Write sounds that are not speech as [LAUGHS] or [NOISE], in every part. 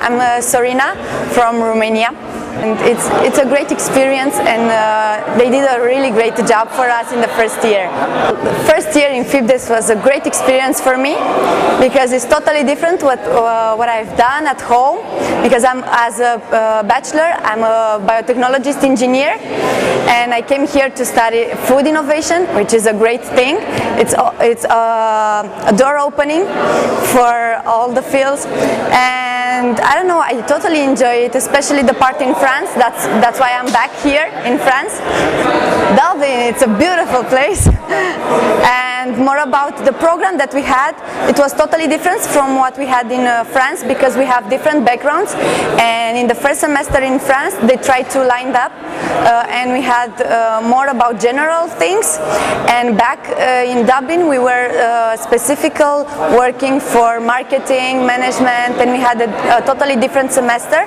I'm uh, Sorina from Romania. And it's, it's a great experience and uh, they did a really great job for us in the first year. First year in FIPDes was a great experience for me because it's totally different what, uh, what I've done at home because I'm as a uh, bachelor, I'm a biotechnologist engineer and I came here to study food innovation which is a great thing. It's, it's a, a door opening for all the fields and I don't know, I totally enjoy it, especially the part in France. That's that's why I'm back here in France. Dublin, it's a beautiful place. [LAUGHS] and more about the program that we had, it was totally different from what we had in uh, France because we have different backgrounds. And in the first semester in France, they tried to line up, uh, and we had uh, more about general things. And back uh, in Dublin, we were uh, specifically working for marketing, management, and we had a, a totally different semester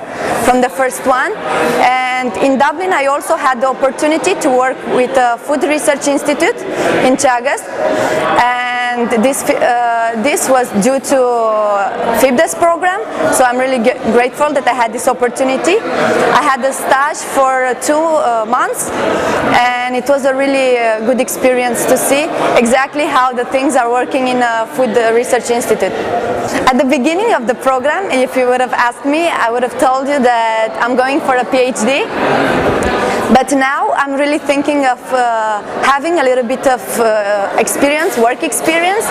from the first one. And in Dublin, I also had the opportunity to work with a Food Research Institute in Teagasc. And this, uh, this was due to FIPDes program, so I'm really grateful that I had this opportunity. I had a stage for two uh, months, and it was a really uh, good experience to see exactly how the things are working in a Food Research Institute. At the beginning of the program, if you would have asked me, I would have told you that I'm going for a PhD. But now I'm really thinking of uh, having a little bit of uh, experience, work experience,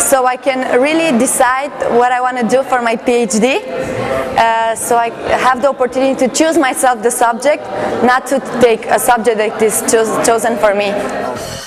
so I can really decide what I want to do for my PhD. Uh, so I have the opportunity to choose myself the subject, not to take a subject that is chosen for me.